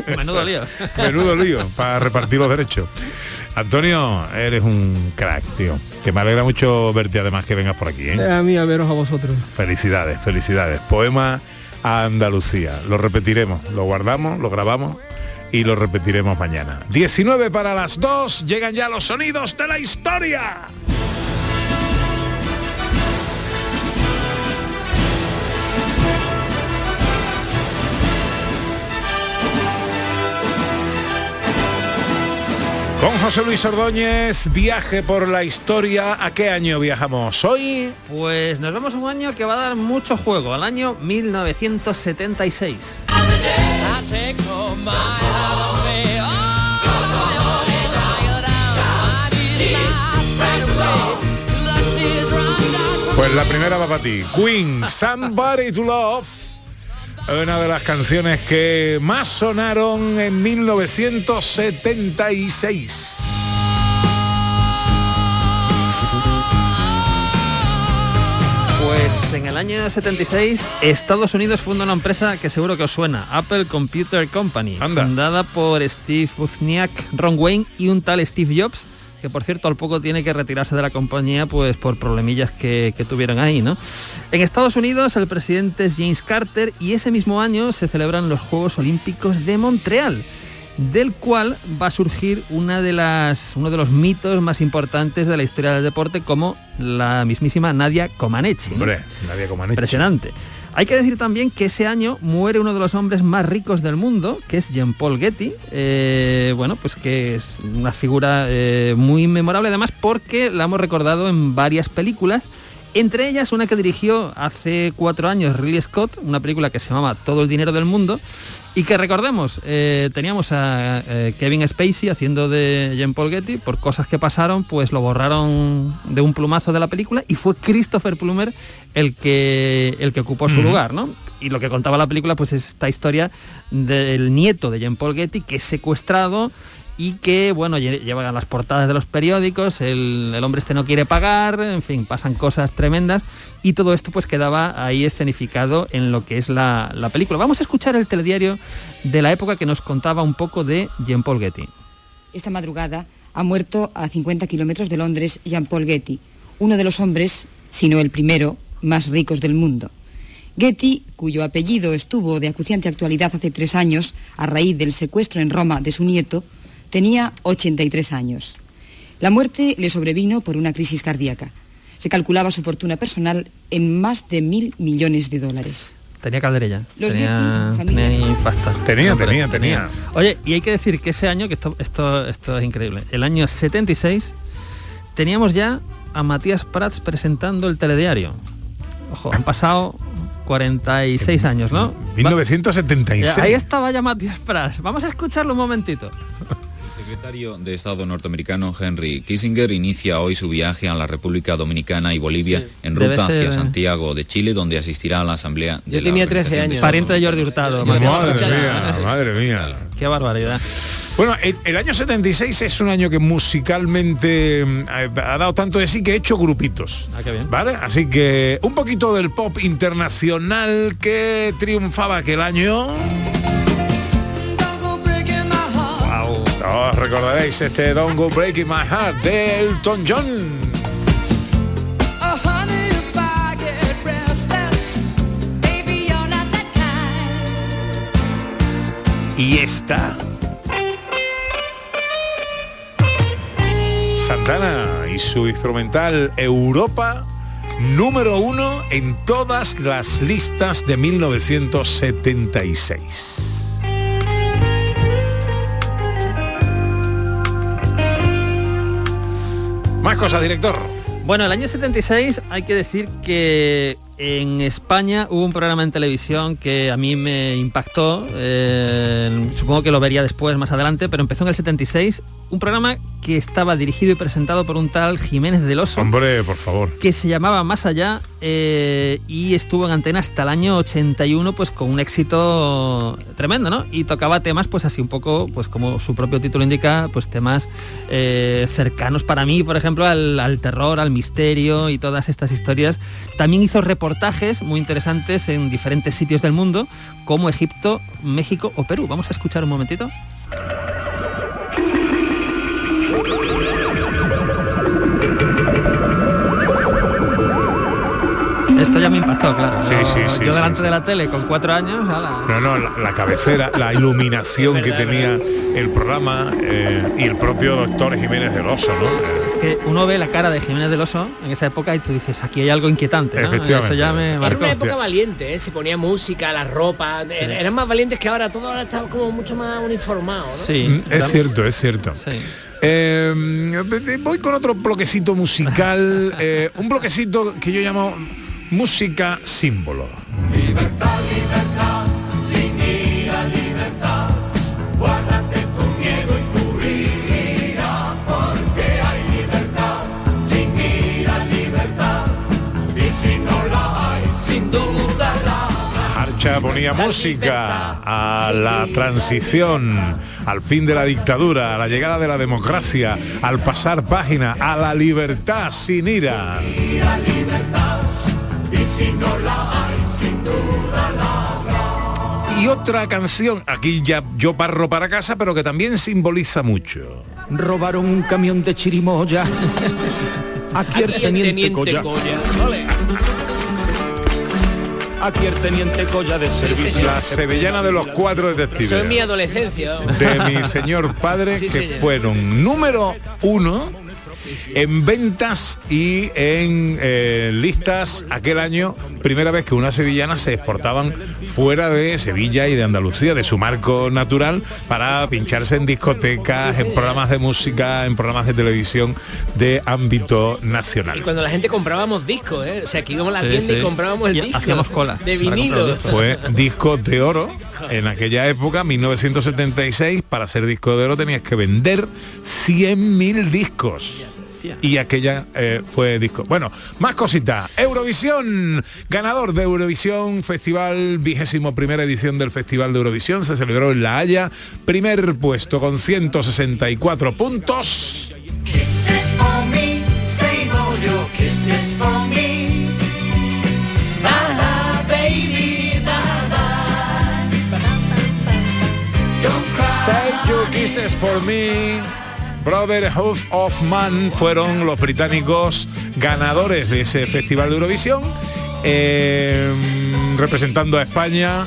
Menudo lío. Menudo lío para repartir los derechos. Antonio, eres un crack, tío. Que me alegra mucho verte además que vengas por aquí. ¿eh? Eh, A mí a veros a vosotros. Felicidades, felicidades. Poema a Andalucía. Lo repetiremos, lo guardamos, lo grabamos y lo repetiremos mañana. 19 para las 2, llegan ya los sonidos de la historia. Con José Luis Ordóñez, viaje por la historia. ¿A qué año viajamos hoy? Pues nos vamos a un año que va a dar mucho juego, al año 1976. Pues la primera va para ti. Queen, Somebody to Love. Una de las canciones que más sonaron en 1976. En el año 76 Estados Unidos funda una empresa que seguro que os suena, Apple Computer Company, fundada por Steve Wozniak, Ron Wayne y un tal Steve Jobs, que por cierto al poco tiene que retirarse de la compañía pues por problemillas que, que tuvieron ahí, ¿no? En Estados Unidos el presidente es James Carter y ese mismo año se celebran los Juegos Olímpicos de Montreal del cual va a surgir una de las, uno de los mitos más importantes de la historia del deporte como la mismísima Nadia Comaneci. ¿no? Hombre, Nadia Comaneci. Impresionante. Hay que decir también que ese año muere uno de los hombres más ricos del mundo, que es Jean-Paul Getty. Eh, bueno, pues que es una figura eh, muy memorable además porque la hemos recordado en varias películas. Entre ellas una que dirigió hace cuatro años Ridley Scott, una película que se llamaba Todo el dinero del mundo, y que recordemos, eh, teníamos a eh, Kevin Spacey haciendo de Jean Paul Getty, por cosas que pasaron, pues lo borraron de un plumazo de la película y fue Christopher Plummer el que, el que ocupó su lugar, ¿no? Y lo que contaba la película, pues es esta historia del nieto de Jean Paul Getty que es secuestrado y que, bueno, lle- llevan las portadas de los periódicos, el, hombre este no quiere pagar, en fin, pasan cosas tremendas y todo esto pues quedaba ahí escenificado en lo que es la, la película. Vamos a escuchar el telediario de la época que nos contaba un poco de Jean Paul Getty. Esta madrugada ha muerto a 50 kilómetros de Londres Jean-Paul Getty, uno de los hombres, si no el primero, más ricos del mundo. Getty, cuyo apellido estuvo de acuciante actualidad hace tres años a raíz del secuestro en Roma de su nieto, tenía 83 años. La muerte le sobrevino por una crisis cardíaca. Se calculaba su fortuna personal en más de mil millones de dólares. Tenía calderilla. Los tenía, Getty, tenía ahí pasta. Tenía, tenía, tenía. Oye, y hay que decir que ese año, que esto, esto, esto es increíble, el año 76, teníamos ya a Matías Prats presentando el telediario. Ojo, han pasado 46 años, ¿no? 1976. Ahí estaba ya Matías Prats. Vamos a escucharlo un momentito. El secretario de Estado norteamericano Henry Kissinger inicia hoy su viaje a la República Dominicana y Bolivia en ruta hacia ser, eh. Santiago de Chile, donde asistirá a la asamblea de Yo la tenía 13 Organización años. Pariente de Jordi Hurtado. Madre mía, madre mía. Qué barbaridad. Bueno, el, el año 76 es un año que musicalmente mm, ha dado tanto de sí que he hecho grupitos. Ah, qué bien. ¿Vale? Así que un poquito del pop internacional que triunfaba aquel año. Recordaréis este Don't Go Breaking My Heart de Elton John. Y esta. Santana y su instrumental Europa, número uno en todas las listas de 1976. Cosas, director. Bueno, el año 76 hay que decir que en España hubo un programa en televisión que a mí me impactó, eh, supongo que lo vería después, más adelante, pero empezó en el 76, un programa que estaba dirigido y presentado por un tal Jiménez del Oso. Hombre, por favor. que se llamaba Más Allá eh, y estuvo en antena hasta el año 81 pues con un éxito tremendo, ¿no? Y tocaba temas pues así un poco, pues como su propio título indica, pues temas eh, cercanos para mí, por ejemplo, al, al terror, al misterio y todas estas historias. También hizo reportajes muy interesantes en diferentes sitios del mundo como Egipto, México o Perú. Vamos a escuchar un momentito. Esto ya me impactó, claro. Sí, Yo- sí, sí, Yo sí, delante sí. de la tele con cuatro años, ala. No, no, la, la cabecera, la iluminación que tenía el programa eh, y el propio doctor Jiménez del Oso, ¿no? Es que uno ve la cara de Jiménez del Oso en esa época y tú dices, aquí hay algo inquietante, ¿no? Efectivamente. Eso ya me Era marcó. una época valiente, ¿eh? se ponía música, la ropa, er- eran más valientes que ahora, todo ahora está como mucho más uniformado, ¿no? Mm, es cierto, es cierto. Eh, voy con otro bloquecito musical, eh, un bloquecito que yo llamo música símbolo. Sin ira, libertad, guárdate tu miedo y tu ira, porque hay libertad. Sin ira, libertad, y si no la hay, sin duda la Archa ponía música a la transición, al fin de la dictadura, a la llegada de la democracia, al pasar página, a la libertad sin ira. libertad, si no la hay, sin duda la habrá. Y otra canción, aquí ya yo parro para casa, pero que también simboliza mucho. Robaron un camión de chirimoya. Aquí el teniente, Colla. Aquí el teniente Colla de servicio. La sevillana de los cuatro Eso es mi detectives. adolescencia. De mi señor padre, Sí, que señor. fueron número uno en ventas y en eh, listas aquel año, primera vez que unas sevillanas se exportaban fuera de Sevilla y de Andalucía, de su marco natural, para pincharse en discotecas, en programas de música, en programas de televisión de ámbito nacional. Y cuando la gente comprábamos discos, ¿eh? o sea, que íbamos a la Sí, tienda sí. y comprábamos el Y disco. hacíamos cola De vinilo. discos. Fue disco de oro en aquella época, 1976, para ser disco de oro tenías que vender 100.000 discos. Y aquella eh, fue disco. Bueno, más cositas. Eurovisión, ganador de Eurovisión, festival, vigésimo primera edición del Festival de Eurovisión, se celebró en La Haya, primer puesto con 164 puntos. Kisses for me, save all your kisses for me. Brotherhood of Man fueron los británicos ganadores de ese festival de Eurovisión. Eh, representando a España,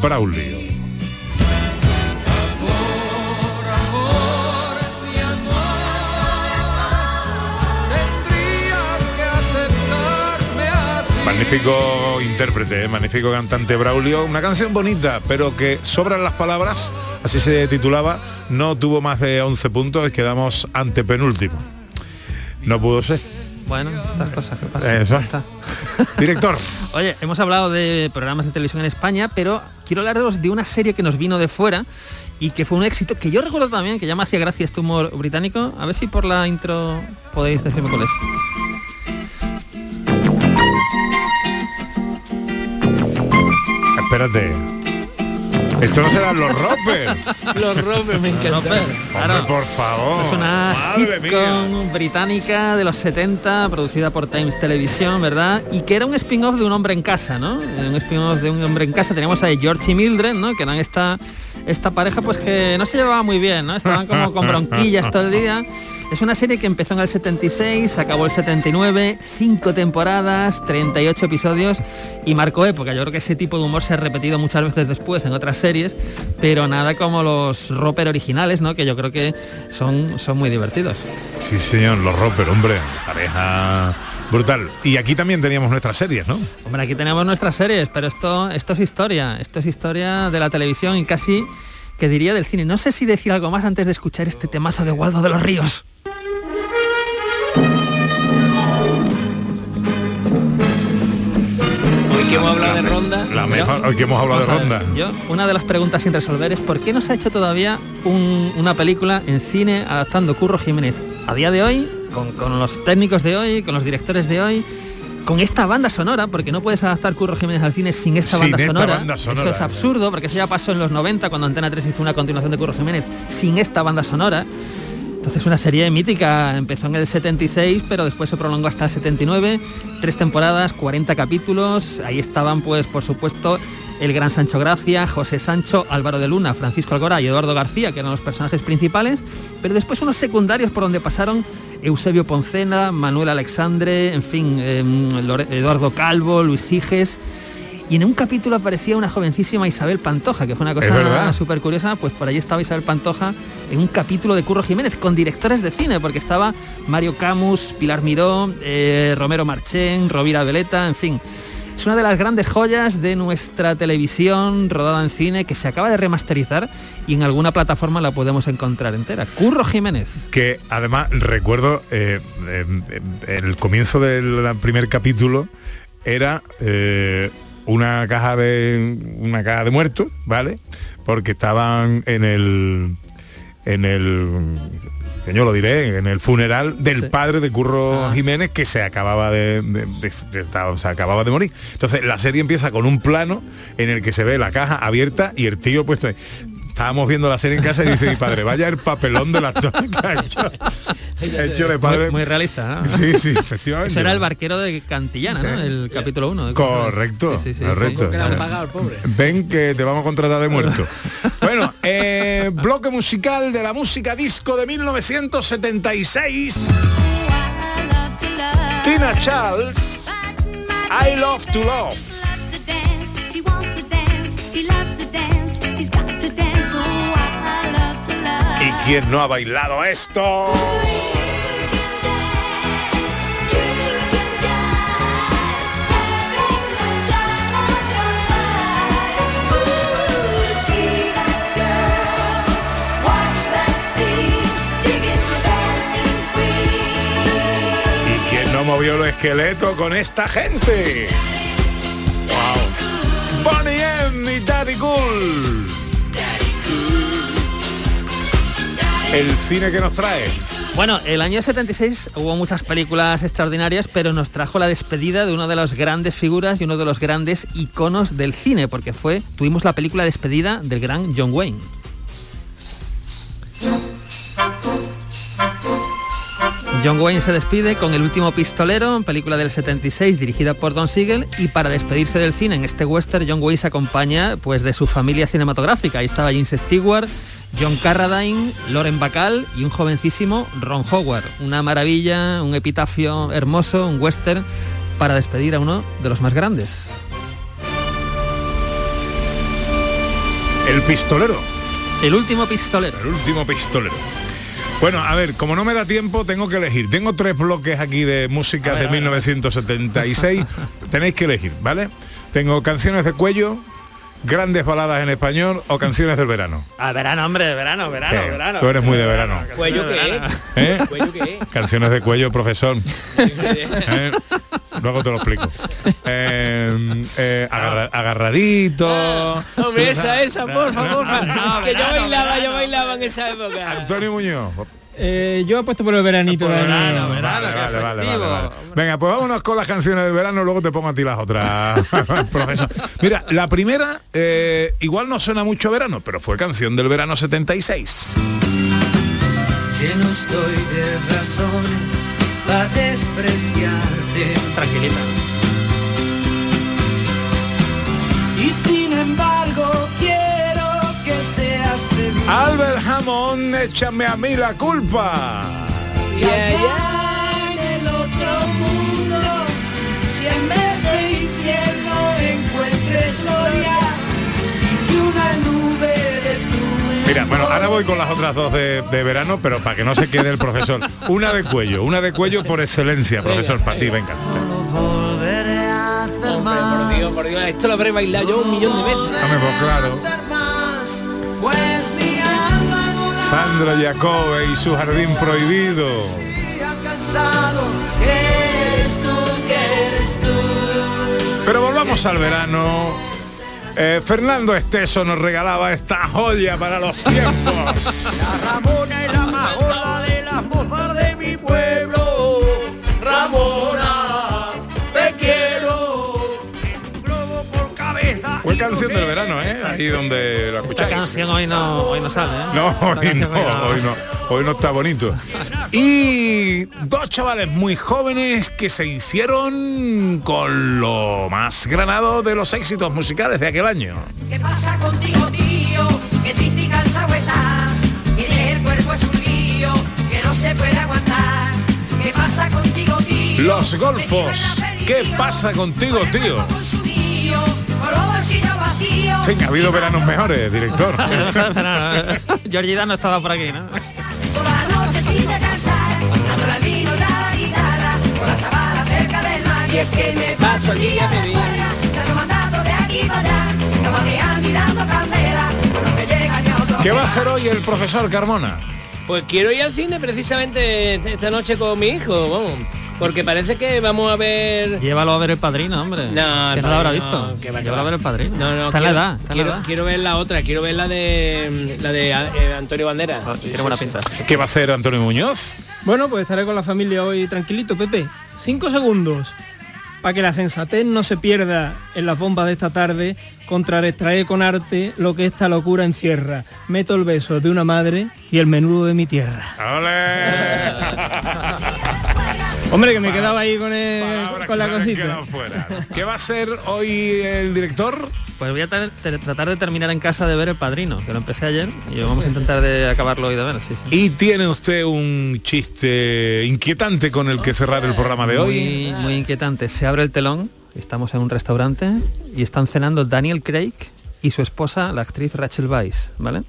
Braulio. Magnífico intérprete, eh, magnífico cantante Braulio. Una canción bonita, pero que sobran las palabras, así se titulaba. No tuvo más de 11 puntos y quedamos ante penúltimo. No pudo ser. Bueno, estas cosas que pasan. Eso. Está. Director. Oye, hemos hablado de programas de televisión en España, pero quiero hablaros de una serie que nos vino de fuera y que fue un éxito, que yo recuerdo también, que ya me hacía gracia este humor británico. A ver si por la intro podéis decirme cuál es. Espérate. Esto no serán los Roper. Los Roper me encantan. Hombre, por favor. Es una Madre mía. británica de los 70, producida por Times Television, ¿verdad? Y que era un spin-off de un hombre en casa, ¿no? Un spin-off de un hombre en casa. Teníamos a George y Mildred, ¿no? Que eran esta, esta pareja pues que no se llevaba muy bien, ¿no? Estaban como con bronquillas todo el día. Es una serie que empezó en el 76, acabó el 79, cinco temporadas, 38 episodios y marcó época. Yo creo que ese tipo de humor se ha repetido muchas veces después en otras series, pero nada como los Roper originales, ¿no? Que yo creo que son, son muy divertidos. Sí, señor, los Roper, hombre. Pareja brutal. Y aquí también teníamos nuestras series, ¿no? Hombre, aquí tenemos nuestras series, pero esto, esto es historia, esto es historia de la televisión y casi que diría del cine. No sé si decir algo más antes de escuchar este temazo de Waldo de los Ríos. Hoy que hemos hablado de ronda. La mejor, hoy que hemos hablado de ver, ronda. Yo, una de las preguntas sin resolver es ¿por qué no se ha hecho todavía un- una película en cine adaptando Curro Jiménez? A día de hoy, con, con los técnicos de hoy, con los directores de hoy, con esta banda sonora, porque no puedes adaptar Curro Jiménez al cine sin esta, Sin banda, esta sonora. banda sonora, Eso es ya. absurdo, porque eso ya pasó en los 90 cuando Antena 3 hizo una continuación de Curro Jiménez sin esta banda sonora. Entonces una serie mítica, empezó en el 76, pero después se prolongó hasta el 79, tres temporadas, 40 capítulos, ahí estaban pues por supuesto el gran Sancho Gracia, José Sancho, Álvaro de Luna, Francisco Algora y Eduardo García, que eran los personajes principales, pero después unos secundarios por donde pasaron Eusebio Poncena, Manuel Alexandre, en fin, Lore- Eduardo Calvo, Luis Ciges. Y en un capítulo aparecía una jovencísima Isabel Pantoja, que fue una cosa súper curiosa, pues por allí estaba Isabel Pantoja en un capítulo de Curro Jiménez con directores de cine, porque estaba Mario Camus, Pilar Miró, eh, Romero Marchén, Rovira Veleta, en fin. Es una de las grandes joyas de nuestra televisión rodada en cine que se acaba de remasterizar y en alguna plataforma la podemos encontrar entera. Curro Jiménez. que además recuerdo eh, em, em, el comienzo del primer capítulo era eh, una caja de una caja de muertos vale porque estaban en el en el que yo lo diré en el funeral del padre de Curro Jiménez que se acababa de, de- de- de- estaba- se acababa de morir entonces la serie empieza con un plano en el que se ve la caja abierta y el tío puesto ahí. estábamos viendo la serie en casa y dice mi padre vaya el papelón de la que ha hecho, ha hecho de padre Muy, muy realista, ¿no? Sí, sí, efectivamente. Eso era el barquero de Cantillana, ¿no? El capítulo 1. Correcto, Sí, sí, sí, correcto. pobre. Ven que te vamos a contratar de muerto. eh, bloque musical de la música disco de 1976. Tina Charles, I Love to Love. ¿Y quién no ha bailado esto? Esqueletos con esta gente. Wow. Bonnie M y Daddy Cool. El cine que nos trae. Bueno, el año 76 hubo muchas películas extraordinarias, pero nos trajo la despedida de una de las grandes figuras y uno de los grandes iconos del cine, porque fue, tuvimos la película despedida del gran John Wayne. John Wayne se despide con El último pistolero, película del 76 dirigida por Don Siegel y para despedirse del cine en este western John Wayne se acompaña pues de su familia cinematográfica. Ahí estaba James Stewart, John Carradine, Lauren Bacall y un jovencísimo Ron Howard. Una maravilla, un epitafio hermoso, un western para despedir a uno de los más grandes. El pistolero. El último pistolero. El último pistolero. Bueno, a ver, como no me da tiempo, tengo que elegir. Tengo tres bloques aquí de música de 1976. Tenéis que elegir, ¿vale? Tengo canciones de cuello, grandes baladas en español o canciones del verano. Ah, verano, hombre, verano, verano, Sí, verano. Tú eres muy de verano. ¿Cuello qué? ¿Eh? ¿Cuello qué? Canciones de cuello, profesor. ¿Eh? Luego te lo explico. Eh, eh, agarra- agarradito. Hombre, esa, esa, porfa, porfa. que yo bailaba, yo bailaba en esa época. Antonio Muñoz. Eh, yo apuesto por el veranito. de año. Vale, vale, vale, vale, vale. Venga, pues vámonos con las canciones del verano, luego te pongo a ti las otras, profesor. Mira, la primera, eh, igual no suena mucho a verano, pero fue canción del verano 76. Lleno estoy de razones para despreciarte. Tranquilita. Y sin embargo quiero que seas feliz. Albert Hammond, échame a mí la culpa. Y allá en el otro mundo, si en Mira, bueno, ahora voy con las otras dos de, de verano, pero para que no se quede el profesor. Una de cuello, una de cuello por excelencia, profesor, para ti, venga. hacer Hombre, por Dios, por Dios, esto lo habré bailado yo un millón de veces. Dame pues claro. pues no Sandra Jacobe y su jardín prohibido. Pero volvamos al verano. Eh, Fernando Esteso nos regalaba esta joya para los tiempos. Ramona es la gorda de las mozas de mi pueblo. Canción del verano, ¿eh? Ahí donde la Esta escucháis. canción hoy no, hoy no sale, ¿eh? No, Esta hoy canción no, hoy no, hoy no está bonito. Y dos chavales muy jóvenes que se hicieron con lo más granado de los éxitos musicales de aquel año. ¿Qué pasa contigo, tío? Que cansado está. Tienes el cuerpo es un lío que no se puede aguantar. ¿Qué pasa contigo, tío? Los golfos. ¿Qué pasa contigo, tío? Ha habido veranos mejores, director. Georgida no estaba por aquí, ¿no? ¿Qué va a hacer hoy el profesor Carmona? Pues quiero ir al cine precisamente esta noche con mi hijo, vamos. Porque parece que vamos a ver. Llévalo a ver el padrino, hombre. No, que no lo habrá visto. que va, que Llévalo a ver el padrino. No, no, está quiero, la edad. está en la quiero, edad. quiero ver la otra, quiero ver la de la de eh, Antonio Banderas. Ah, Sí, tiene sí, buena sí. pinta. ¿Qué va a hacer Antonio Muñoz? Bueno, pues estaré con la familia hoy tranquilito, Pepe. Cinco segundos para que la sensatez no se pierda en las bombas de esta tarde, contrarrestrae con arte lo que esta locura encierra. Meto el beso de una madre y el menudo de mi tierra. Hombre, que me quedaba ahí con, el- la cosita. fuera. ¿Qué va a hacer hoy el director? Pues voy a tra- tra- tratar de terminar en casa de ver el padrino, que lo empecé ayer y vamos a intentar de acabarlo hoy de ver, sí, sí. ¿Y tiene usted un chiste inquietante con el que cerrar el programa de hoy? Muy, muy inquietante. Se abre el telón, estamos en un restaurante y están cenando Daniel Craig y su esposa, la actriz Rachel Weisz, ¿vale?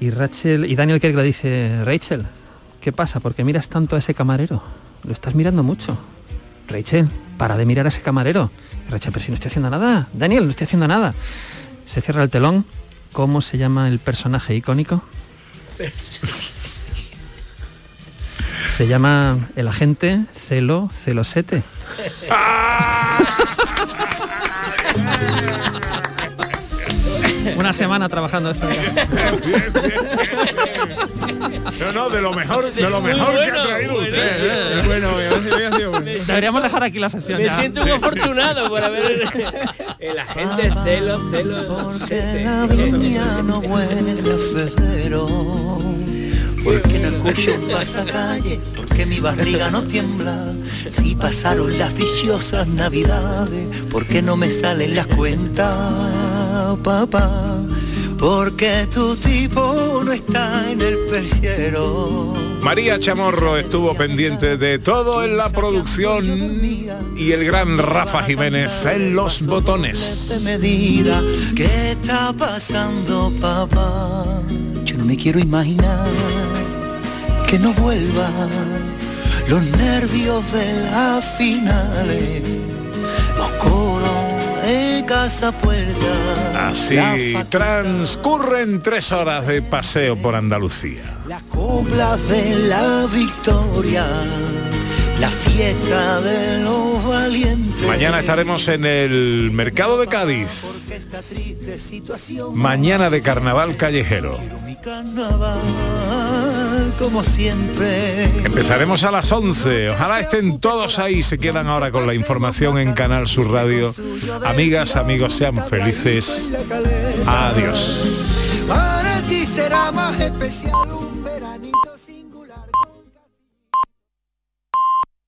Y Rachel y Daniel Craig le dice, Rachel, ¿qué pasa? ¿Por qué miras tanto a ese camarero? Lo estás mirando mucho. Rachel, para de mirar a ese camarero. Rachel, pero si no estoy haciendo nada. Daniel, no estoy haciendo nada. Se cierra el telón. ¿Cómo se llama el personaje icónico? Se llama El agente Celo Celosete. Una semana trabajando esto. No, no, de lo mejor, de lo mejor que ha traído usted. ¿eh? Deberíamos dejar aquí la sección Me ya. siento un afortunado por haber el agente celo, celo, La viña no huele a febrero Porque no escucho un pasacalle Porque mi barriga no tiembla Si pasaron las dichosas navidades Porque no me salen las cuentas, papá Porque tu tipo no está en el persiero. María Chamorro estuvo pendiente de todo en la producción y el gran Rafa Jiménez en los botones. de medida. ¿Qué está pasando, papá? Yo no me quiero imaginar que no vuelva. Los nervios de las finales, los casa puerta. Así transcurren tres horas de paseo por Andalucía. Las coplas de la victoria, la fiesta de los valientes. Mañana estaremos en el mercado de Cádiz. Mañana de carnaval callejero. Como siempre. Empezaremos a las 11. Ojalá estén todos ahí. Se quedan ahora con la información en Canal Sur Radio. Amigas, amigos, sean felices. Adiós. Para ti será más especial un